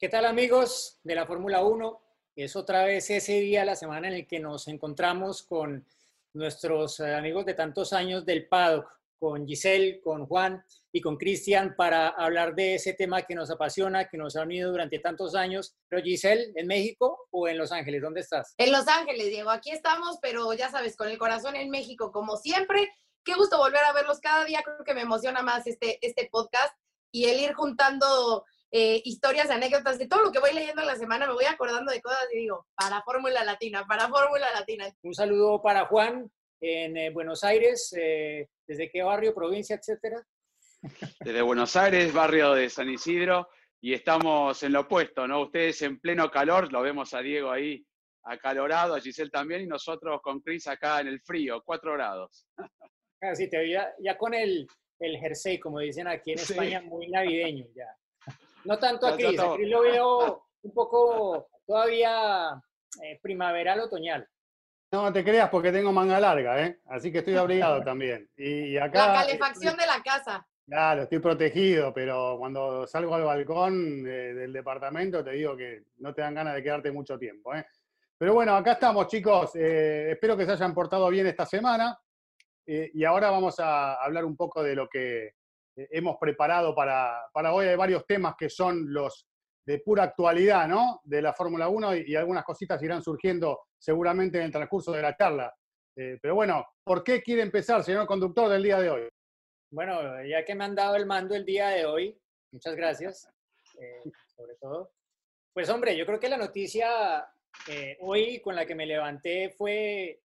¿Qué tal amigos de la Fórmula 1? Es otra vez ese día, la semana en el que nos encontramos con nuestros eh, amigos de tantos años del paddock, con Giselle, con Juan y con Cristian para hablar de ese tema que nos apasiona, que nos ha unido durante tantos años. Pero Giselle, ¿en México o en Los Ángeles? ¿Dónde estás? En Los Ángeles, Diego. Aquí estamos, pero ya sabes, con el corazón en México, como siempre. Qué gusto volver a verlos cada día. Creo que me emociona más este, este podcast y el ir juntando eh, historias, anécdotas, de todo lo que voy leyendo en la semana, me voy acordando de cosas y digo, para Fórmula Latina, para Fórmula Latina. Un saludo para Juan en eh, Buenos Aires, eh, ¿desde qué barrio, provincia, etcétera? Desde Buenos Aires, barrio de San Isidro, y estamos en lo opuesto, ¿no? Ustedes en pleno calor, lo vemos a Diego ahí acalorado, a Giselle también, y nosotros con Cris acá en el frío, cuatro grados. Así ah, te veía ya con el, el jersey, como dicen aquí en España, muy navideño ya. No tanto a Cris, a Cris lo veo un poco todavía eh, primaveral, otoñal. No te creas porque tengo manga larga, ¿eh? Así que estoy abrigado también. Y, acá, la calefacción de la casa. Claro, estoy protegido, pero cuando salgo al balcón del departamento te digo que no te dan ganas de quedarte mucho tiempo, ¿eh? Pero bueno, acá estamos, chicos. Eh, espero que se hayan portado bien esta semana. Eh, y ahora vamos a hablar un poco de lo que eh, hemos preparado para, para, hoy. Varios temas que son los de pura actualidad, ¿no? De la Fórmula 1 y, algunas cositas irán surgiendo seguramente en el transcurso de la charla. Eh, pero bueno, ¿por qué quiere empezar, señor conductor, del día de hoy? Bueno, ya que me han dado el mando el día de hoy, muchas gracias, eh, sobre todo. Pues hombre, yo creo que la noticia hoy con la que me levanté fue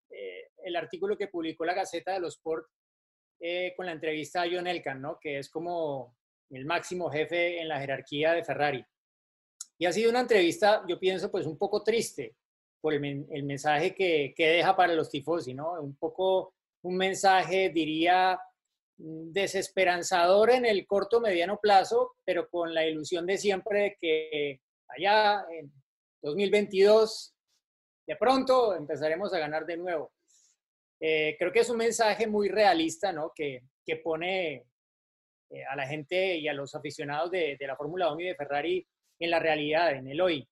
el artículo que publicó la Gaceta de los Sport eh, con la entrevista a John Elkan, ¿no? que es como el máximo jefe en la jerarquía de Ferrari. Y ha sido una entrevista, yo pienso, pues un poco triste por el, mensaje que, que, deja para los tifosi, ¿no? Un poco un mensaje, diría, desesperanzador en el corto mediano plazo, pero con la ilusión de siempre de que allá en 2022 de pronto empezaremos a ganar de nuevo. Eh, creo que es un mensaje muy realista, ¿no? Que, que pone eh, a la gente y a los aficionados de, de la Fórmula 1 y de Ferrari en la realidad, en el hoy,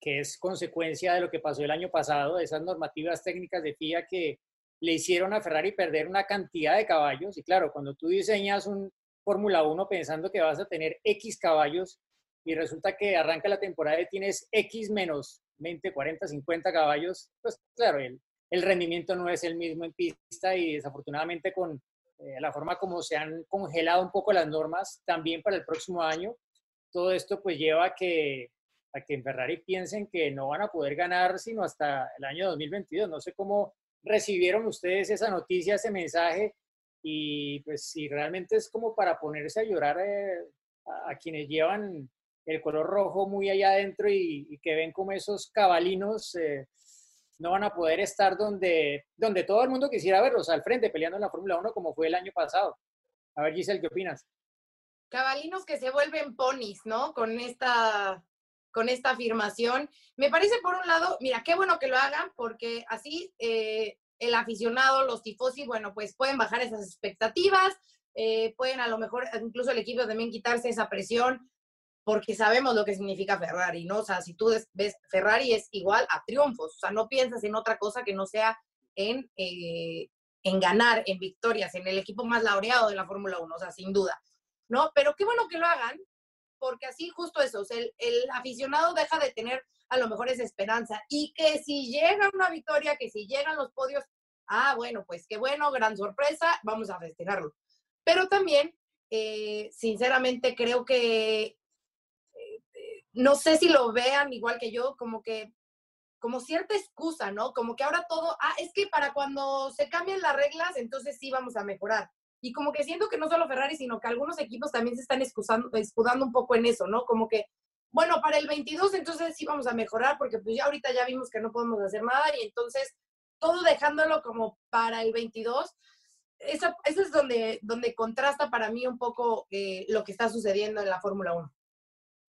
que es consecuencia de lo que pasó el año pasado, de esas normativas técnicas de FIA que le hicieron a Ferrari perder una cantidad de caballos. Y claro, cuando tú diseñas un Fórmula 1 pensando que vas a tener X caballos y resulta que arranca la temporada y tienes X menos 20, 40, 50 caballos, pues claro, el, el rendimiento no es el mismo en pista y desafortunadamente con eh, la forma como se han congelado un poco las normas también para el próximo año, todo esto pues lleva a que, a que en Ferrari piensen que no van a poder ganar sino hasta el año 2022. No sé cómo recibieron ustedes esa noticia, ese mensaje y pues si realmente es como para ponerse a llorar eh, a, quienes llevan el color rojo muy allá adentro y, que ven como esos cabalinos eh, no van a poder estar donde, donde todo el mundo quisiera verlos, al frente, peleando en la Fórmula 1 como fue el año pasado. A ver, Giselle, ¿qué opinas? Cabalinos que se vuelven ponis, ¿no? Con esta, con esta afirmación. Me parece, por un lado, mira, qué bueno que lo hagan, porque así eh, el aficionado, los tifosi, bueno, pues pueden bajar esas expectativas, eh, pueden a lo mejor incluso el equipo también quitarse esa presión porque sabemos lo que significa Ferrari, ¿no? O sea, si tú ves, Ferrari es igual a triunfos, o sea, no piensas en otra cosa que no sea en, eh, en ganar, en victorias, en el equipo más laureado de la Fórmula 1, o sea, sin duda, ¿no? Pero qué bueno que lo hagan, porque así justo eso, o sea, el, aficionado deja de tener a lo mejor esa esperanza y que si llega una victoria, que si llegan los podios, ah, bueno, pues qué bueno, gran sorpresa, vamos a festejarlo. Pero también, eh, sinceramente, creo que no sé si lo vean igual que yo, como que, como cierta excusa, ¿no? Como que ahora todo, ah, es que para cuando se cambien las reglas, entonces sí vamos a mejorar. Y como que siento que no solo Ferrari, sino que algunos equipos también se están excusando, escudando un poco en eso, ¿no? Como que, bueno, para el 22 entonces sí vamos a mejorar porque pues ya ahorita ya vimos que no podemos hacer nada y entonces todo dejándolo como para el 22, eso, eso es donde, donde contrasta para mí un poco eh, lo que está sucediendo en la Fórmula 1.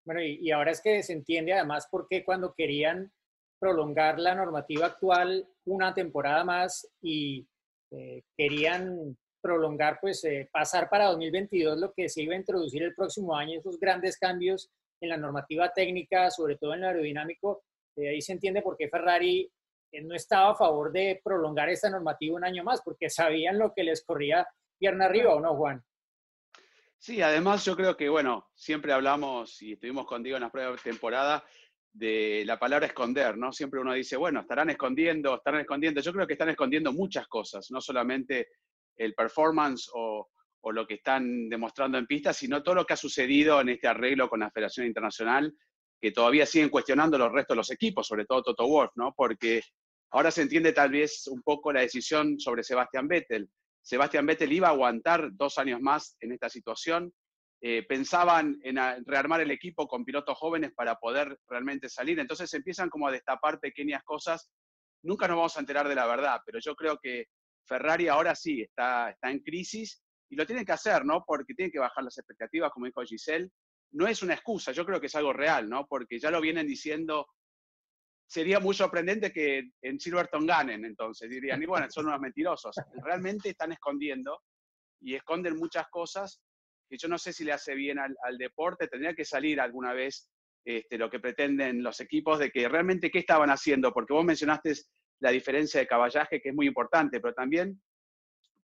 Bueno, y, ahora es que se entiende además por qué cuando querían prolongar la normativa actual una temporada más y eh, querían prolongar, pues eh, pasar para 2022 lo que se iba a introducir el próximo año, esos grandes cambios en la normativa técnica, sobre todo en lo aerodinámico, eh, ahí se entiende por qué Ferrari no estaba a favor de prolongar esta normativa un año más, porque sabían lo que les corría pierna arriba, ¿o no, Juan? Sí, además yo creo que, bueno, siempre hablamos y estuvimos contigo en las pruebas de temporada de la palabra esconder, ¿no? Siempre uno dice, bueno, estarán escondiendo, estarán escondiendo. Yo creo que están escondiendo muchas cosas, no solamente el performance o, lo que están demostrando en pista, sino todo lo que ha sucedido en este arreglo con la Federación Internacional, que todavía siguen cuestionando los restos de los equipos, sobre todo Toto Wolff, ¿no? Porque ahora se entiende tal vez un poco la decisión sobre Sebastián Vettel. Sebastián Vettel iba a aguantar dos años más en esta situación. Eh, pensaban en rearmar el equipo con pilotos jóvenes para poder realmente salir. Entonces empiezan como a destapar pequeñas cosas. Nunca nos vamos a enterar de la verdad, pero yo creo que Ferrari ahora sí está, está en crisis y lo tienen que hacer, ¿no? Porque tienen que bajar las expectativas, como dijo Giselle. No es una excusa, yo creo que es algo real, ¿no? Porque ya lo vienen diciendo. Sería muy sorprendente que en Silverton ganen, entonces dirían, y bueno, son unos mentirosos. Realmente están escondiendo y esconden muchas cosas que yo no sé si le hace bien al, deporte. Tendría que salir alguna vez este, lo que pretenden los equipos de que realmente qué estaban haciendo, porque vos mencionaste la diferencia de caballaje, que es muy importante, pero también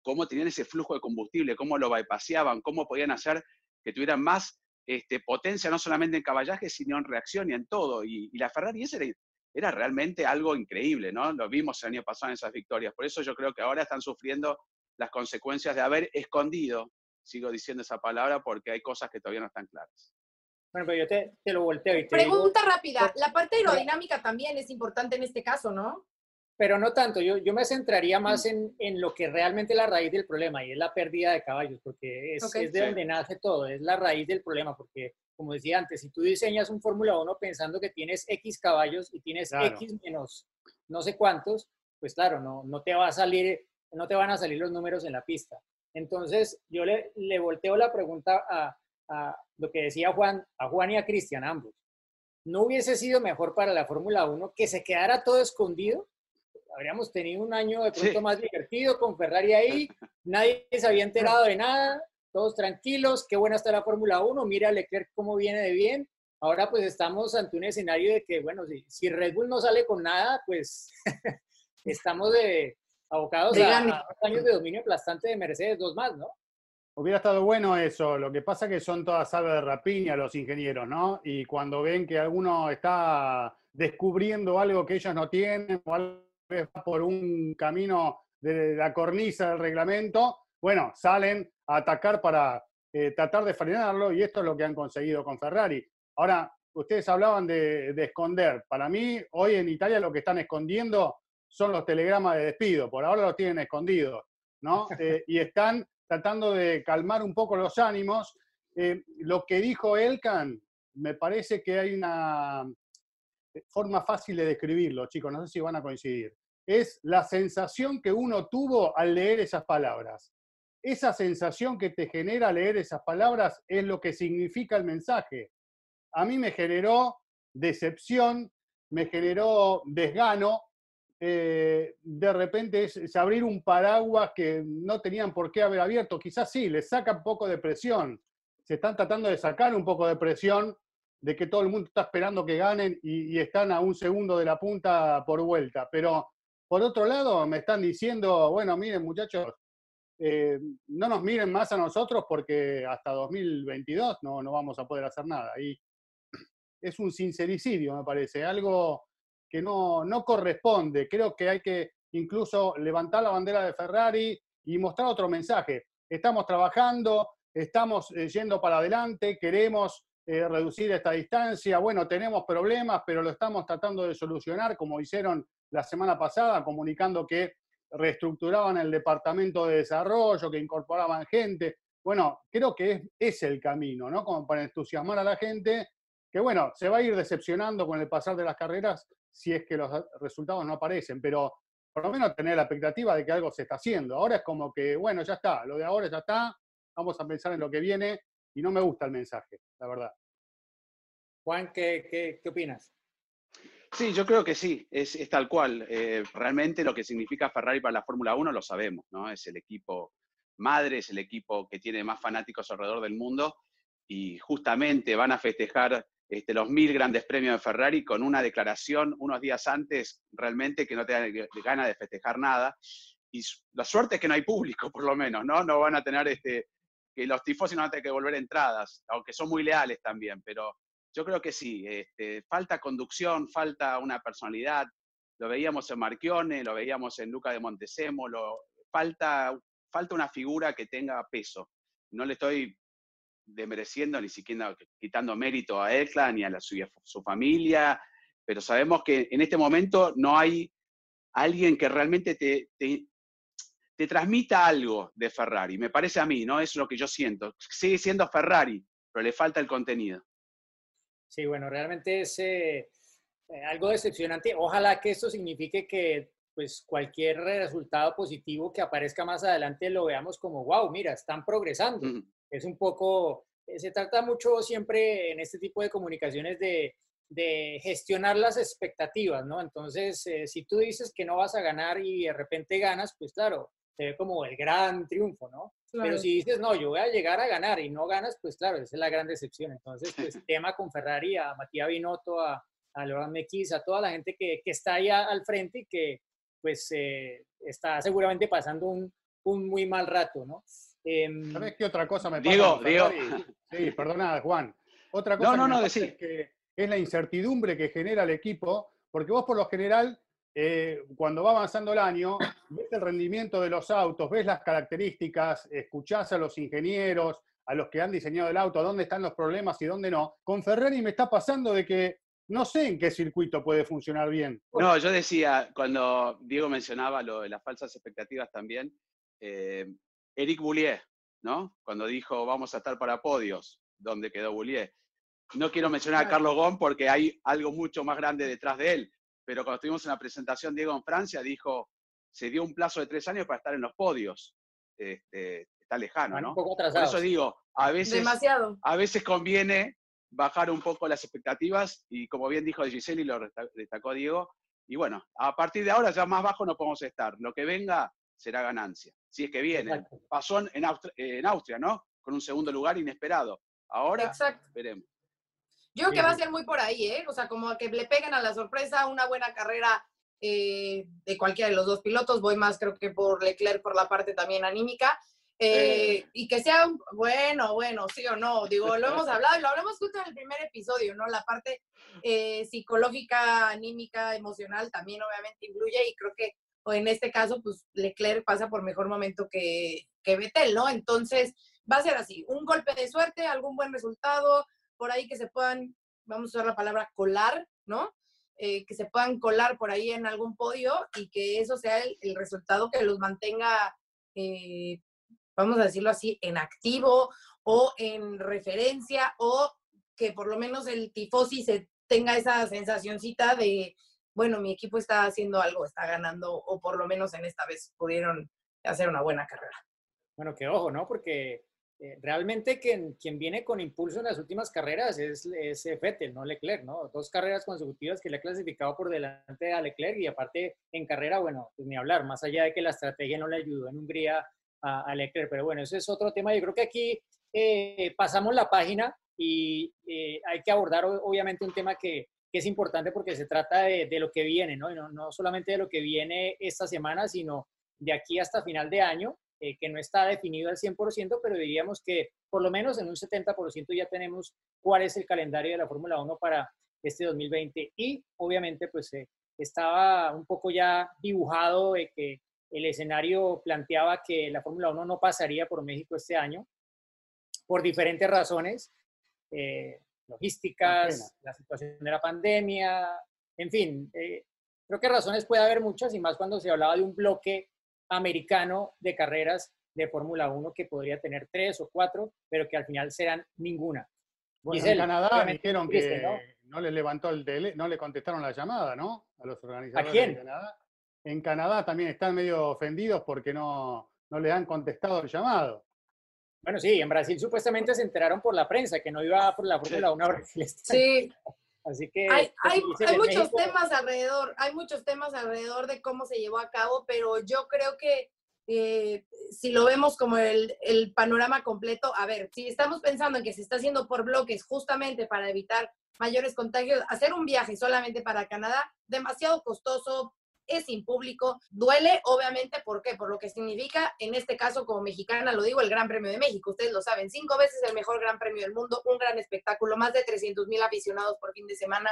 cómo tenían ese flujo de combustible, cómo lo bypaseaban, cómo podían hacer que tuvieran más este, potencia, no solamente en caballaje, sino en reacción y en todo. Y, la Ferrari ese era, era, realmente algo increíble, ¿no? Lo vimos el año pasado en esas victorias. Por eso yo creo que ahora están sufriendo las consecuencias de haber escondido, sigo diciendo esa palabra, porque hay cosas que todavía no están claras. Bueno, pero yo te, te lo volteo y te Pregunta rápida, la parte aerodinámica también es importante en este caso, ¿no? pero no tanto. Yo, yo me centraría más en, en, lo que realmente es la raíz del problema y es la pérdida de caballos, porque es, es de donde nace todo, es la raíz del problema, porque como decía antes, si tú diseñas un Fórmula 1 pensando que tienes X caballos y tienes X menos no sé cuántos, pues claro, no, no te va a salir, no te van a salir los números en la pista. Entonces, yo le, le volteo la pregunta a, a lo que decía Juan, a Juan y a Cristian, ambos. ¿No hubiese sido mejor para la Fórmula 1 que se quedara todo escondido habríamos tenido un año de pronto más divertido con Ferrari ahí, nadie se había enterado de nada, todos tranquilos, qué buena está la Fórmula 1, mira Leclerc cómo viene de bien. Ahora pues estamos ante un escenario de que, bueno, si, si Red Bull no sale con nada, pues estamos de, abocados a, a, años de dominio aplastante de Mercedes, dos más, ¿no? Hubiera estado bueno eso, lo que pasa que son todas aves de rapiña los ingenieros, ¿no? Y cuando ven que alguno está descubriendo algo que ellos no tienen o algo va por un camino de la cornisa del reglamento, bueno, salen a atacar para eh, tratar de frenarlo y esto es lo que han conseguido con Ferrari. Ahora, ustedes hablaban de, esconder. Para mí, hoy en Italia lo que están escondiendo son los telegramas de despido. Por ahora los tienen escondidos, ¿no? Eh, y están tratando de calmar un poco los ánimos. Eh, lo que dijo Elkan, me parece que hay una forma fácil de describirlo, chicos, no sé si van a coincidir es la sensación que uno tuvo al leer esas palabras. Esa sensación que te genera leer esas palabras es lo que significa el mensaje. A mí me generó decepción, me generó desgano. Eh, de repente es, abrir un paraguas que no tenían por qué haber abierto. Quizás sí, les saca un poco de presión. Se están tratando de sacar un poco de presión de que todo el mundo está esperando que ganen y, y están a un segundo de la punta por vuelta. Pero por otro lado, me están diciendo, bueno, miren muchachos, eh, no nos miren más a nosotros porque hasta 2022 no, no vamos a poder hacer nada. Y es un sincericidio, me parece, algo que no, no corresponde. Creo que hay que incluso levantar la bandera de Ferrari y mostrar otro mensaje. Estamos trabajando, estamos eh, yendo para adelante, queremos eh, reducir esta distancia. Bueno, tenemos problemas, pero lo estamos tratando de solucionar, como hicieron la semana pasada comunicando que reestructuraban el departamento de desarrollo, que incorporaban gente. Bueno, creo que es, es el camino, ¿no? Como para entusiasmar a la gente que bueno, se va a ir decepcionando con el pasar de las carreras si es que los resultados no aparecen, pero por lo menos tener la expectativa de que algo se está haciendo. Ahora es como que, bueno, ya está, lo de ahora ya está, vamos a pensar en lo que viene y no me gusta el mensaje, la verdad. Juan, ¿qué, qué, opinas? Sí, yo creo que sí, es, es tal cual. Eh, realmente lo que significa Ferrari para la Fórmula 1 lo sabemos, ¿no? Es el equipo madre, es el equipo que tiene más fanáticos alrededor del mundo y justamente van a festejar este, los mil grandes premios de Ferrari con una declaración unos días antes realmente que no te dan ganas de festejar nada. Y la suerte es que no hay público, por lo menos, ¿no? No van a tener este, que los tifosi no van a tener que devolver entradas, aunque son muy leales también, pero yo creo que sí, este, falta conducción, falta una personalidad, lo veíamos en Marchione, lo veíamos en Luca de Montesemo, lo, falta, falta una figura que tenga peso. No le estoy demereciendo ni siquiera quitando mérito a Ekla ni a la, su, su familia, pero sabemos que en este momento no hay alguien que realmente te, te, te transmita algo de Ferrari. Me parece a mí, ¿no? Es lo que yo siento. Sigue siendo Ferrari, pero le falta el contenido. Sí, bueno, realmente es eh, eh, algo decepcionante. Ojalá que esto signifique que pues cualquier resultado positivo que aparezca más adelante lo veamos como, wow, mira, están progresando. Es un poco, eh, se trata mucho siempre en este tipo de comunicaciones de, de gestionar las expectativas, ¿no? Entonces, si tú dices que no vas a ganar y de repente ganas, pues claro, se ve como el gran triunfo, ¿no? Pero si dices, no, yo voy a llegar a ganar y no ganas, pues claro, esa es la gran decepción. Entonces, pues tema con Ferrari, a Matías Binotto, a, a Laurent Mequis, a toda la gente que, que, está ahí al frente y que pues eh, está seguramente pasando un, un, muy mal rato, ¿no? Eh, ¿Sabes qué otra cosa me pasa? Digo, digo. Sí, perdona, Juan. Otra cosa no, no, no, es que es la incertidumbre que genera el equipo, porque vos por lo general eh, cuando va avanzando el año, ves el rendimiento de los autos, ves las características, escuchás a los ingenieros, a los que han diseñado el auto, dónde están los problemas y dónde no. Con Ferrari me está pasando de que no sé en qué circuito puede funcionar bien. No, yo decía, cuando Diego mencionaba lo de las falsas expectativas también, eh, Eric Boulier, ¿no? Cuando dijo vamos a estar para podios, donde quedó Boulier. No quiero mencionar a Carlos Gon porque hay algo mucho más grande detrás de él, pero cuando estuvimos en la presentación, Diego en Francia dijo, se dio un plazo de tres años para estar en los podios. Este, está lejano, ¿no? Por eso digo, a veces, a veces conviene bajar un poco las expectativas y como bien dijo Giselle y lo destacó Diego, y bueno, a partir de ahora ya más bajo no podemos estar. Lo que venga será ganancia, si es que viene. Pasó en Austria, en Austria, ¿no? Con un segundo lugar inesperado. Ahora veremos. Yo creo que va a ser muy por ahí, ¿eh? O sea, como que le peguen a la sorpresa una buena carrera eh, de cualquiera de los dos pilotos. Voy más, creo que por Leclerc, por la parte también anímica. Eh, eh. y que sea, bueno, bueno, sí o no. Digo, lo hemos hablado y lo hablamos justo en el primer episodio, ¿no? La parte psicológica, anímica, emocional también obviamente influye y creo que o en este caso, pues Leclerc pasa por mejor momento que, que Vettel, ¿no? Entonces, va a ser así, un golpe de suerte, algún buen resultado, por ahí que se puedan, vamos a usar la palabra colar, ¿no? Eh, que se puedan colar por ahí en algún podio y que eso sea el, resultado que los mantenga, eh, vamos a decirlo así, en activo o en referencia o que por lo menos el tifosi se tenga esa sensacioncita de, bueno, mi equipo está haciendo algo, está ganando o por lo menos en esta vez pudieron hacer una buena carrera. Bueno, que ojo, ¿no? Porque eh, realmente quien, quien, viene con impulso en las últimas carreras es, es Vettel, no Leclerc, ¿no? Dos carreras consecutivas que le ha clasificado por delante a Leclerc y aparte en carrera, bueno, pues ni hablar, más allá de que la estrategia no le ayudó en Hungría a, Leclerc, pero bueno, ese es otro tema. Yo creo que aquí eh, pasamos la página y eh, hay que abordar obviamente un tema que, que es importante porque se trata de, de, lo que viene, ¿no? Y no, no solamente de lo que viene esta semana, sino de aquí hasta final de año eh, que no está definido al 100%, pero diríamos que por lo menos en un 70% ya tenemos cuál es el calendario de la Fórmula 1 para este 2020. Y obviamente pues eh, estaba un poco ya dibujado de que el escenario planteaba que la Fórmula 1 no pasaría por México este año por diferentes razones, eh, logísticas, la situación de la pandemia, en fin, creo que razones puede haber muchas y más cuando se hablaba de un bloque americano de carreras de Fórmula 1 que podría tener tres o cuatro, pero que al final serán ninguna. Bueno, Giselle, en Canadá dijeron triste, que ¿no? ¿no? les levantó el tele, no le contestaron la llamada, ¿no? A los organizadores quién? de Canadá. En Canadá también están medio ofendidos porque no, no le han contestado el llamado. Bueno, sí, en Brasil supuestamente se enteraron por la prensa que no iba por la Fórmula 1 a Brasil. Sí, Así que... hay, hay, muchos México- temas alrededor, hay muchos temas alrededor de cómo se llevó a cabo, pero yo creo que eh, si lo vemos como el, el panorama completo, a ver, si estamos pensando en que se está haciendo por bloques justamente para evitar mayores contagios, hacer un viaje solamente para Canadá, demasiado costoso, es sin público, duele obviamente, ¿por qué? Por lo que significa, en este caso como mexicana, lo digo, el Gran Premio de México, ustedes lo saben, cinco veces el mejor Gran Premio del mundo, un gran espectáculo, más de 300 mil aficionados por fin de semana,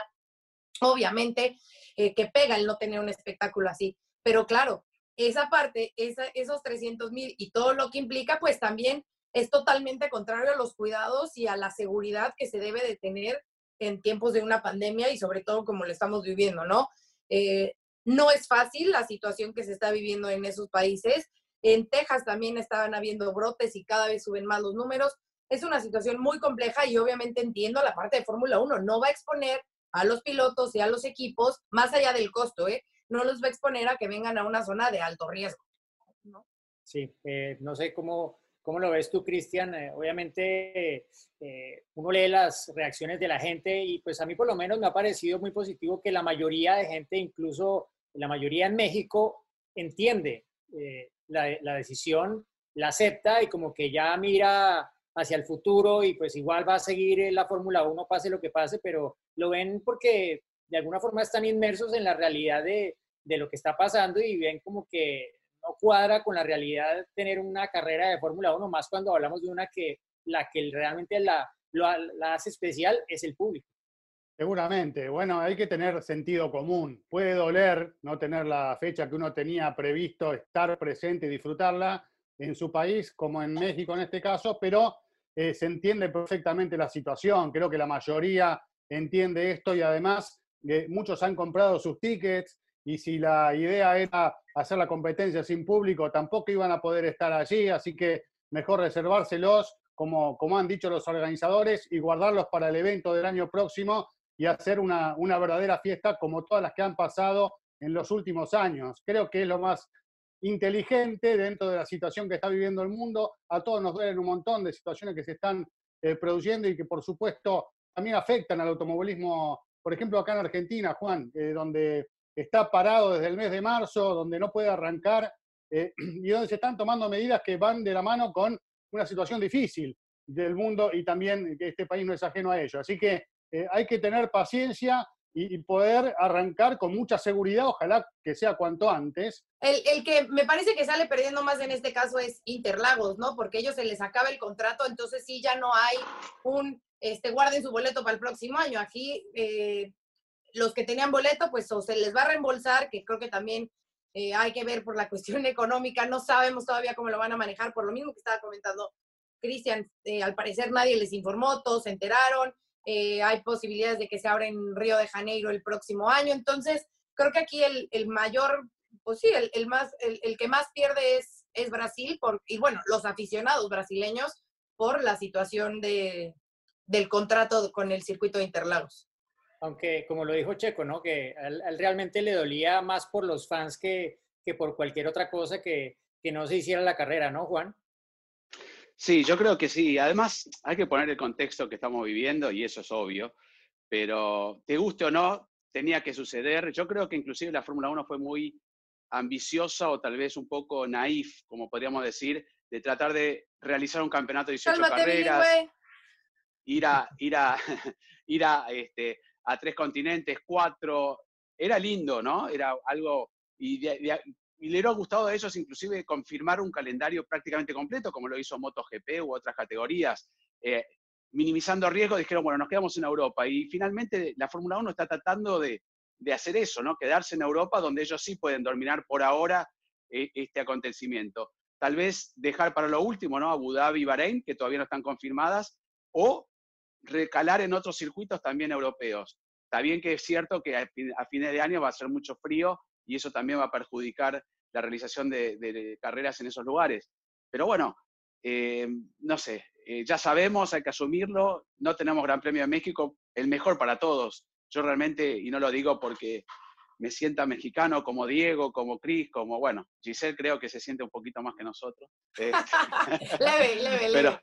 obviamente eh, que pega el no tener un espectáculo así, pero claro, esa parte, esos 300 mil y todo lo que implica, pues también es totalmente contrario a los cuidados y a la seguridad que se debe de tener en tiempos de una pandemia y sobre todo como lo estamos viviendo, ¿no? Eh, no es fácil la situación que se está viviendo en esos países. En Texas también estaban habiendo brotes y cada vez suben más los números. Es una situación muy compleja y obviamente entiendo la parte de Fórmula 1. No va a exponer a los pilotos y a los equipos, más allá del costo, ¿eh? no los va a exponer a que vengan a una zona de alto riesgo. Sí, eh, no sé cómo, cómo lo ves tú, Cristian. Eh, obviamente, eh, uno lee las reacciones de la gente y pues a mí por lo menos me ha parecido muy positivo que la mayoría de gente, incluso la mayoría en México, entiende eh, la, la decisión, la acepta y como que ya mira hacia el futuro y pues igual va a seguir en la Fórmula 1, pase lo que pase, pero lo ven porque de alguna forma están inmersos en la realidad de, de lo que está pasando y ven como que no cuadra con la realidad tener una carrera de Fórmula 1, más cuando hablamos de una que la que realmente la, lo- la hace especial es el público. Seguramente. Bueno, hay que tener sentido común. Puede doler no tener la fecha que uno tenía previsto estar presente y disfrutarla en su país, como en México en este caso, pero eh, se entiende perfectamente la situación. Creo que la mayoría entiende esto y además eh, muchos han comprado sus tickets y si la idea era hacer la competencia sin público, tampoco iban a poder estar allí, así que mejor reservárselos, como, como han dicho los organizadores, y guardarlos para el evento del año próximo y hacer una, una verdadera fiesta como todas las que han pasado en los últimos años. Creo que es lo más inteligente dentro de la situación que está viviendo el mundo. A todos nos duelen un montón de situaciones que se están eh, produciendo y que por supuesto también afectan al automovilismo, por ejemplo acá en Argentina, Juan, eh, donde está parado desde el mes de marzo, donde no puede arrancar eh, y donde se están tomando medidas que van de la mano con una situación difícil del mundo y también que este país no es ajeno a ello. Así que eh, hay que tener paciencia y, poder arrancar con mucha seguridad, ojalá que sea cuanto antes. El, que me parece que sale perdiendo más en este caso es Interlagos, ¿no? Porque ellos se les acaba el contrato, entonces sí ya no hay un, este, guarden su boleto para el próximo año. Aquí eh, los que tenían boleto, pues o se les va a reembolsar, que creo que también eh, hay que ver por la cuestión económica, no sabemos todavía cómo lo van a manejar, por lo mismo que estaba comentando Cristian, al parecer nadie les informó, todos se enteraron, eh, hay posibilidades de que se abra en Río de Janeiro el próximo año, entonces creo que aquí el, mayor, pues sí, el, más, el, que más pierde es, Brasil, por, y bueno, los aficionados brasileños por la situación de, del contrato con el circuito de Interlagos. Aunque, como lo dijo Checo, ¿no? Que él, él realmente le dolía más por los fans que, que por cualquier otra cosa que, que no se hiciera la carrera, ¿no, Juan? Sí, yo creo que sí. Además, hay que poner el contexto que estamos viviendo y eso es obvio, pero te guste o no, tenía que suceder. Yo creo que inclusive la Fórmula 1 fue muy ambiciosa o tal vez un poco naif, como podríamos decir, de tratar de realizar un campeonato de 18 Cálmate, carreras, bilingüe. ir a, ir a, ir a, este, a tres continentes, cuatro. Era lindo, ¿no? Era algo... Y, de- de- y le hubiera gustado a ellos inclusive confirmar un calendario prácticamente completo, como lo hizo MotoGP u otras categorías. Eh, minimizando riesgos, dijeron, bueno, nos quedamos en Europa. Y finalmente la Fórmula 1 está tratando de, de hacer eso, ¿no? Quedarse en Europa, donde ellos sí pueden dominar por ahora eh, este acontecimiento. Tal vez dejar para lo último, ¿no? Abu Dhabi y Bahrein, que todavía no están confirmadas, o recalar en otros circuitos también europeos. Está bien que es cierto que a fines de año va a ser mucho frío y eso también va a perjudicar la realización de, de carreras en esos lugares. Pero bueno, eh, no sé, eh, ya sabemos, hay que asumirlo, no tenemos Gran Premio de México, el mejor para todos. Yo realmente, y no lo digo porque me sienta mexicano como Diego, como Cris, como, bueno, Giselle creo que se siente un poquito más que nosotros. Eh, leve, leve, leve. pero,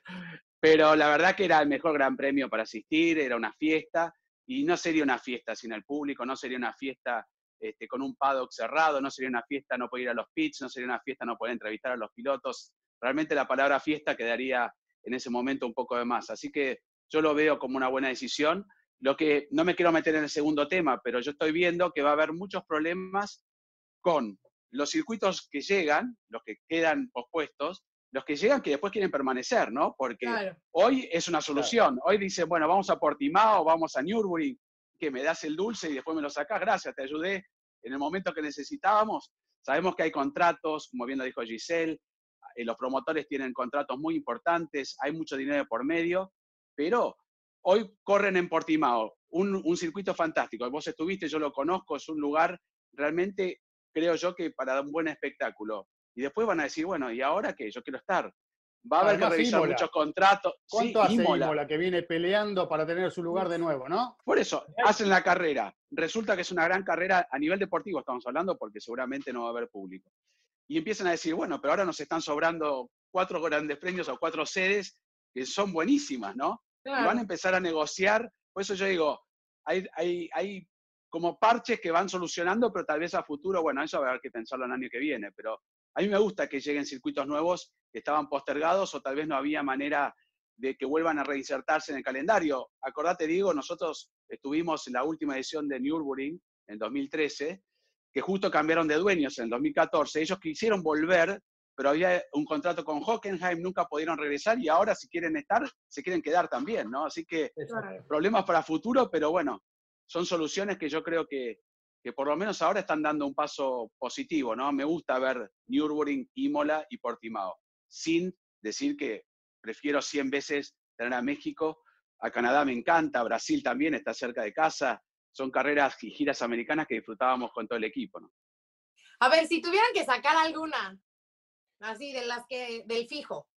pero la verdad que era el mejor gran premio para asistir, era una fiesta, y no sería una fiesta sin el público, no sería una fiesta este, con un paddock cerrado, no sería una fiesta no poder ir a los pits, no sería una fiesta no poder entrevistar a los pilotos. Realmente la palabra fiesta quedaría en ese momento un poco de más. Así que yo lo veo como una buena decisión. Lo que no me quiero meter en el segundo tema, pero yo estoy viendo que va a haber muchos problemas con los circuitos que llegan, los que quedan pospuestos, los que llegan que después quieren permanecer, ¿no? Porque hoy es una solución. Hoy dicen, bueno, vamos a Portimao, vamos a Nürburgring, que me das el dulce y después me lo sacas, gracias, te ayudé en el momento que necesitábamos. Sabemos que hay contratos, como bien lo dijo Giselle, eh, los promotores tienen contratos muy importantes, hay mucho dinero por medio, pero hoy corren en Portimao, un, circuito fantástico. Vos estuviste, yo lo conozco, es un lugar realmente, creo yo, que para un buen espectáculo. Y después van a decir, bueno, ¿y ahora qué? Yo quiero estar. Va a haber que revisar muchos contratos. ¿Cuánto hace Imola? que viene peleando para tener su lugar de nuevo, no? Por eso, hacen la carrera. Resulta que es una gran carrera a nivel deportivo, estamos hablando, porque seguramente no va a haber público. Y empiezan a decir, bueno, pero ahora nos están sobrando cuatro grandes premios o cuatro sedes que son buenísimas, ¿no? Y van a empezar a negociar. Por eso yo digo, hay, hay, hay como parches que van solucionando, pero tal vez a futuro, bueno, eso va a haber que pensarlo el año que viene, pero a mí me gusta que lleguen circuitos nuevos que estaban postergados o tal vez no había manera de que vuelvan a reinsertarse en el calendario. Acordate, Diego, nosotros estuvimos en la última edición de Nürburgring en 2013, que justo cambiaron de dueños en el 2014. Ellos quisieron volver, pero había un contrato con Hockenheim, nunca pudieron regresar y ahora si quieren estar, se quieren quedar también, ¿no? Así que problemas para futuro, pero bueno, son soluciones que yo creo que, que por lo menos ahora están dando un paso positivo, ¿no? Me gusta ver Nürburgring, Imola y Portimao, sin decir que prefiero 100 veces tener a México, a Canadá me encanta, Brasil también está cerca de casa, son carreras y giras americanas que disfrutábamos con todo el equipo, ¿no? A ver, si tuvieran que sacar alguna, así de las que, del fijo,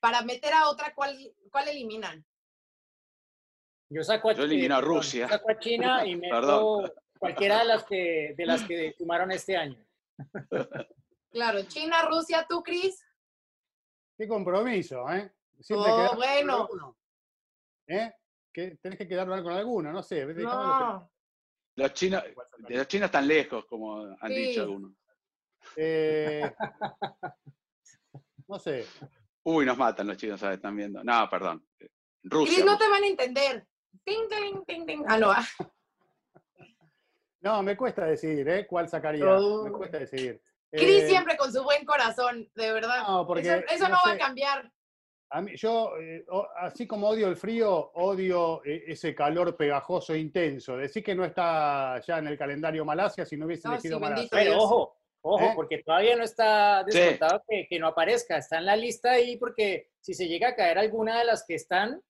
para meter a otra, ¿cuál, cuál eliminan? Yo saco a, Yo elimino a Rusia. saco a China y meto cualquiera de las que, de las que sumaron este año. Claro, China, Rusia, ¿tú, Cris? Qué compromiso, ¿eh? Siempre oh, bueno. ¿Eh? Que tenés que quedar mal con alguno, no sé. No. Los chinos, los chinos están lejos, como han dicho algunos. Eh, no sé. Uy, nos matan los chinos, ¿sabes? Están viendo. No, perdón. Rusia. Cris, no te van a entender. Ting, ting, ting, ting. Ah, no. No, me cuesta decidir, ¿eh? ¿Cuál sacaría? Me oh. cuesta decidir. Cris eh, siempre con su buen corazón, de verdad. No, porque, eso, no, va a cambiar. A mí, yo, eh, así como odio el frío, odio eh, ese calor pegajoso e intenso. Decir que no está ya en el calendario Malasia si no hubiese elegido Malasia. Pero ojo, ojo, porque todavía no está descontado que, que, no aparezca. Está en la lista ahí porque si se llega a caer alguna de las que están,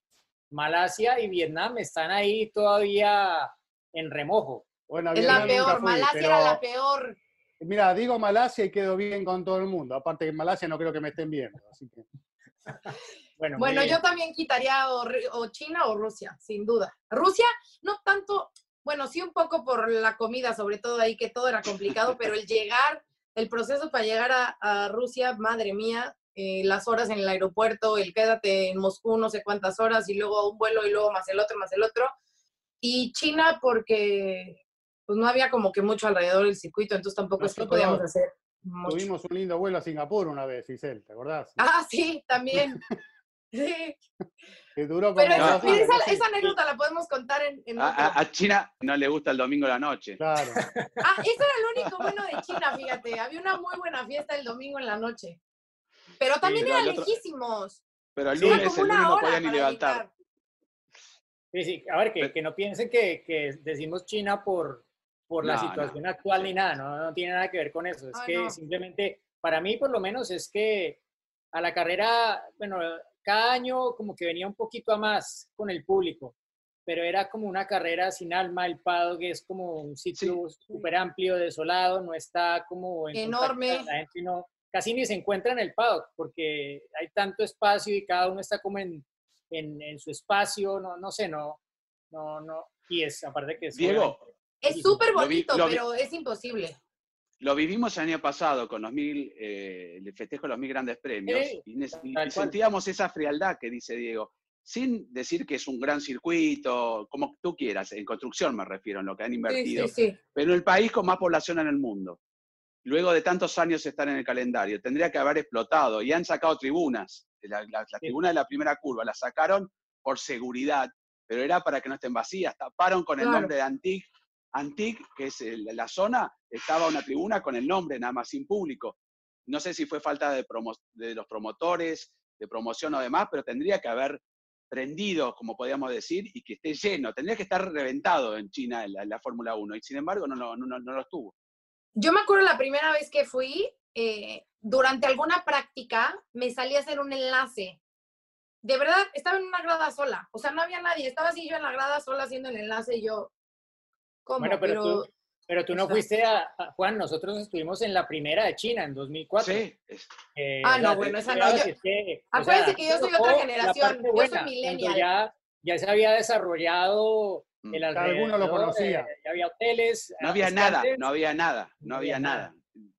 Malasia y Vietnam están ahí todavía en remojo es la peor, Malasia era la peor. Mira, digo Malasia y quedo bien con todo el mundo. Aparte que en Malasia no creo que me estén viendo. bueno, bueno yo también quitaría o, China o Rusia, sin duda. Rusia, no tanto, bueno, sí un poco por la comida, sobre todo ahí, que todo era complicado, pero el llegar, el proceso para llegar a, Rusia, madre mía, eh, las horas en el aeropuerto, el quédate en Moscú no sé cuántas horas y luego un vuelo y luego más el otro, más el otro. Y China porque pues no había como que mucho alrededor del circuito, entonces tampoco es que podíamos hacer. Tuvimos un lindo vuelo a Singapur una vez, Isel, ¿te acordás? Ah, sí, también. sí. Que duró Pero esa, anécdota la podemos contar en, a, China no le gusta el domingo a la noche. Claro. ah, eso era lo único bueno de China, fíjate. Había una muy buena fiesta el domingo en la noche. Pero también eran lejísimos. Pero el lunes, el lunes no podía ni levantar. Sí, sí, a ver, que, que no piensen que, que decimos China por, por la situación actual ni nada, no, no, tiene nada que ver con eso. Es que simplemente, para mí por lo menos, es que a la carrera, bueno, cada año como que venía un poquito a más con el público, pero era como una carrera sin alma, el paddock es como un sitio súper amplio, desolado, no está como enorme. casi ni se encuentra en el paddock porque hay tanto espacio y cada uno está como en en, en su espacio, no, no sé, no, no, no. Y es, aparte que es... Diego, Es súper Lo vi- bonito, vi- pero es imposible. Lo vivimos el año pasado con los mil, eh, el festejo de los mil grandes premios Sí, y, y- sentíamos esa frialdad que dice Diego, sin decir que es un gran circuito, como tú quieras, en construcción me refiero, en lo que han invertido, sí, sí. pero el país con más población en el mundo. Luego de tantos años estar en el calendario, tendría que haber explotado y han sacado tribunas. La, la- la tribuna de la primera curva la sacaron por seguridad, pero era para que no estén vacías. Taparon con el Claro. nombre de Antic. Antic, que es la zona, estaba una tribuna con el nombre, nada más, sin público. No sé si fue falta de, los promotores, de promoción o demás, pero tendría que haber prendido, como podríamos decir, y que esté lleno. Tendría que estar reventado en China la, la Fórmula 1, y sin embargo no, no, no, no lo estuvo. Yo me acuerdo la primera vez que fui, eh, durante alguna práctica, me salí a hacer un enlace. De verdad, estaba en una grada sola. O sea, no había nadie. Estaba así yo en la grada sola haciendo el enlace y yo. ¿Cómo? Bueno, pero, pero tú, pero tú no fuiste a, a- Juan, nosotros estuvimos en la primera de China en 2004. Sí, Eh, Ah, no, bueno, esa no, yo- es que, Acuérdense sea, que yo soy otra generación, parte yo soy buena, millennial. Ya, ya se había desarrollado Mm. el alguno lo alrededor, conocía. eh, ya había hoteles. no había nada, no había nada, no no había había nada.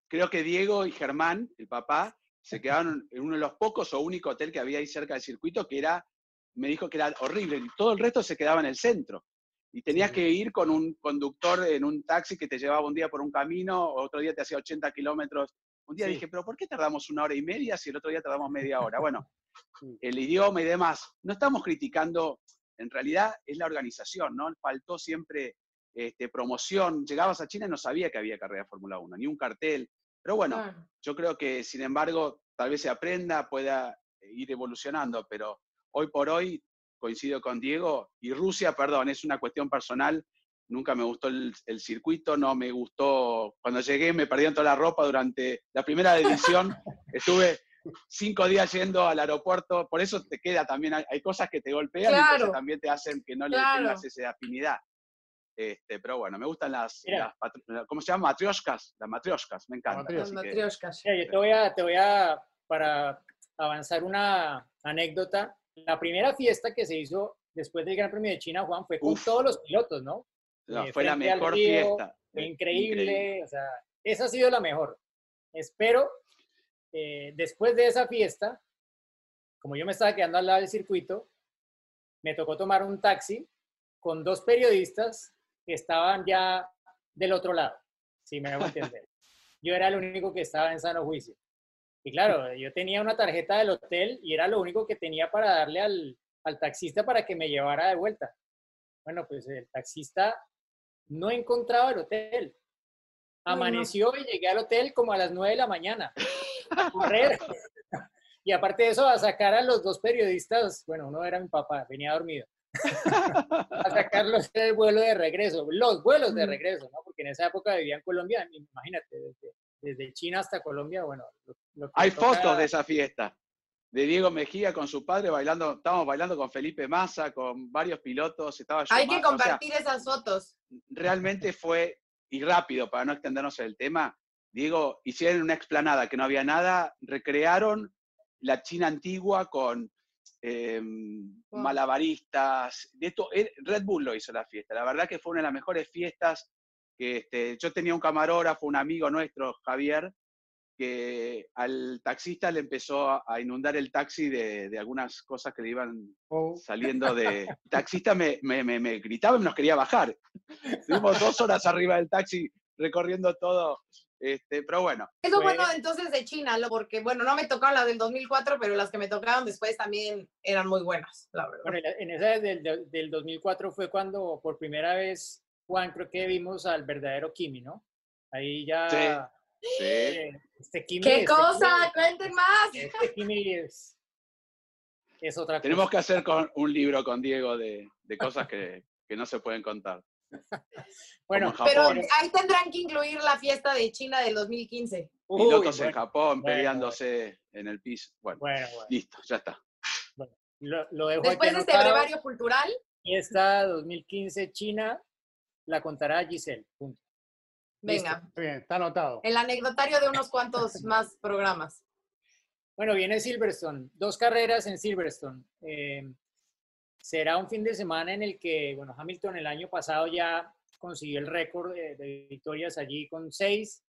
Creo que Diego y Germán, el papá, se quedaron en uno de los pocos o único hotel que había ahí cerca del circuito que era, me dijo que era horrible, y todo el resto se quedaba en el centro. Y tenías que ir con un conductor en un taxi que te llevaba un día por un camino, otro día te hacía 80 kilómetros. Un día Sí. dije, pero ¿por qué tardamos una hora y media si el otro día tardamos media hora? Bueno, el idioma y demás. No estamos criticando, en realidad es la organización, ¿no? Faltó siempre este, promoción. Llegabas a China y no sabía que había carrera de Fórmula 1, ni un cartel. Pero bueno, yo creo que, sin embargo, tal vez se aprenda, pueda ir evolucionando, pero hoy por hoy coincido con Diego, y Rusia, perdón, es una cuestión personal, nunca me gustó el, el circuito, no me gustó, cuando llegué me perdieron toda la ropa durante la primera edición, estuve cinco días yendo al aeropuerto, por eso te queda también, hay, cosas que te golpean y cosas también te hacen que no le Claro. tengas esa afinidad. Este, pero bueno, me gustan las, ¿cómo se llama? Matrioshkas, las matrioshkas, me encantan. Las que- matrioshkas. Mira, yo te voy a, te voy a, para avanzar una anécdota. La primera fiesta que se hizo después del Gran Premio de China, Juan, fue con Uf. todos los pilotos, ¿no? No, eh, fue la mejor río, fiesta. Fue Eh, increíble, o sea, esa ha sido la mejor. Espero, eh, después de esa fiesta, como yo me estaba quedando al lado del circuito, me tocó tomar un taxi con dos periodistas que estaban ya del otro lado, si me hago entender. Yo era el único que estaba en sano juicio. Y claro, yo tenía una tarjeta del hotel y era lo único que tenía para darle al, al taxista para que me llevara de vuelta. Bueno, pues el taxista no encontraba el hotel. Amaneció y llegué al hotel como a las 9 de la mañana. A correr. Y aparte de eso, a sacar a los dos periodistas, bueno, uno era mi papá, venía dormido, a sacarlos del vuelo de regreso, los vuelos de regreso, ¿no? Porque en esa época vivía en Colombia, imagínate, desde, desde China hasta Colombia, bueno. lo- lo que Hay toca- fotos de esa fiesta. De Diego Mejía con su padre bailando, estábamos bailando con Felipe Massa, con varios pilotos, estaba Hay que o sea, compartir esas fotos. realmente fue, y rápido, para no extendernos en el tema, Diego, hicieron una explanada que no había nada, recrearon la China antigua con eh, Wow. malabaristas, de esto, eh, Red Bull lo hizo la fiesta, la verdad que fue una de las mejores fiestas que este, yo tenía un camarógrafo, un amigo nuestro, Javier, que al taxista le empezó a- inundar el taxi de, de algunas cosas que le iban Oh, saliendo de... El taxista me, me, me- me gritaba y nos quería bajar. Estuvimos dos horas arriba del taxi recorriendo todo, este, pero bueno, Eso Fue- bueno entonces de China, lo- porque bueno, no me tocaron las del 2004, pero las que me tocaron después también eran muy buenas, la verdad. Bueno, en esa del, del- del 2004 fue cuando por primera vez, Juan, creo que vimos al verdadero Kimi, ¿no? Ahí ya... Sí. sí. eh, Este Kimi, ¡Qué este cosa! ¡Cuenten más! Este Kimi es, es otra Tenemos cosa. que hacer con, un libro con Diego de, de cosas que, que no se pueden contar. Bueno, en Pero ahí tendrán que incluir la fiesta de China del 2015. uy, Pilotos en bueno, Japón bueno, peleándose en el piso. Bueno, Bueno, bueno, listo, ya está. lo, lo dejo Después de este brevario cultural, Y esta 2015 China la contará Giselle. Punto. venga, está bien, está anotado. el anecdotario de unos cuantos más programas. Bueno, viene Silverstone, dos carreras en Silverstone. Eh, será un fin de semana en el que, bueno, Hamilton el año pasado ya consiguió el récord de, de victorias allí con seis